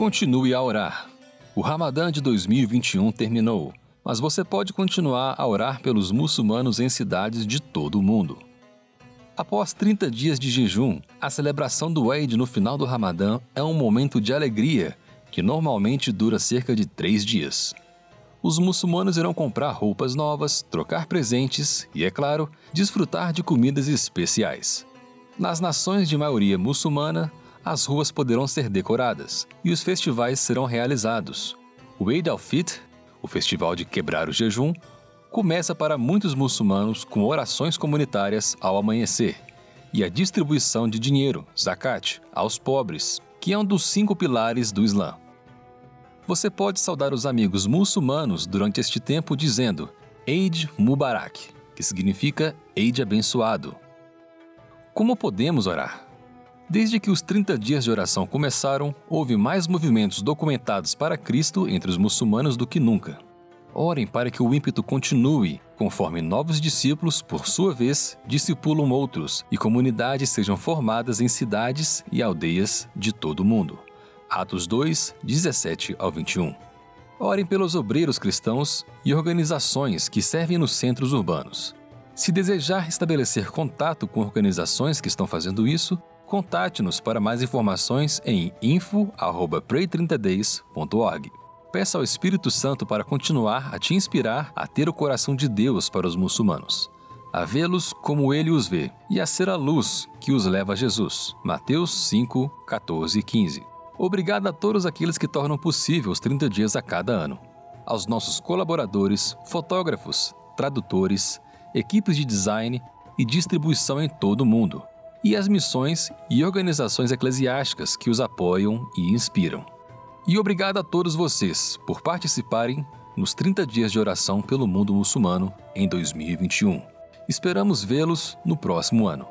Continue a orar. O Ramadã de 2021 terminou, mas você pode continuar a orar pelos muçulmanos em cidades de todo o mundo. Após 30 dias de jejum, a celebração do Eid no final do Ramadã é um momento de alegria que normalmente dura cerca de três dias. Os muçulmanos irão comprar roupas novas, trocar presentes e, é claro, desfrutar de comidas especiais. Nas nações de maioria muçulmana, as ruas poderão ser decoradas e os festivais serão realizados. O Eid al-Fitr, o festival de quebrar o jejum, começa para muitos muçulmanos com orações comunitárias ao amanhecer e a distribuição de dinheiro, zakat, aos pobres, que é um dos cinco pilares do Islã. Você pode saudar os amigos muçulmanos durante este tempo dizendo Eid Mubarak, que significa Eid abençoado. Como podemos orar? Desde que os 30 dias de oração começaram, houve mais movimentos documentados para Cristo entre os muçulmanos do que nunca. Orem para que o ímpeto continue, conforme novos discípulos, por sua vez, discipulam outros e comunidades sejam formadas em cidades e aldeias de todo o mundo. Atos 2, 17 ao 21. Orem pelos obreiros cristãos e organizações que servem nos centros urbanos. Se desejar estabelecer contato com organizações que estão fazendo isso, contate-nos para mais informações em info@pray30days.org. Peça ao Espírito Santo para continuar a te inspirar a ter o coração de Deus para os muçulmanos, a vê-los como ele os vê e a ser a luz que os leva a Jesus. Mateus 5, 14 e 15. Obrigado a todos aqueles que tornam possível os 30 dias a cada ano. Aos nossos colaboradores, fotógrafos, tradutores, equipes de design e distribuição em todo o mundo, e as missões e organizações eclesiásticas que os apoiam e inspiram. E obrigado a todos vocês por participarem nos 30 dias de oração pelo mundo muçulmano em 2021. Esperamos vê-los no próximo ano.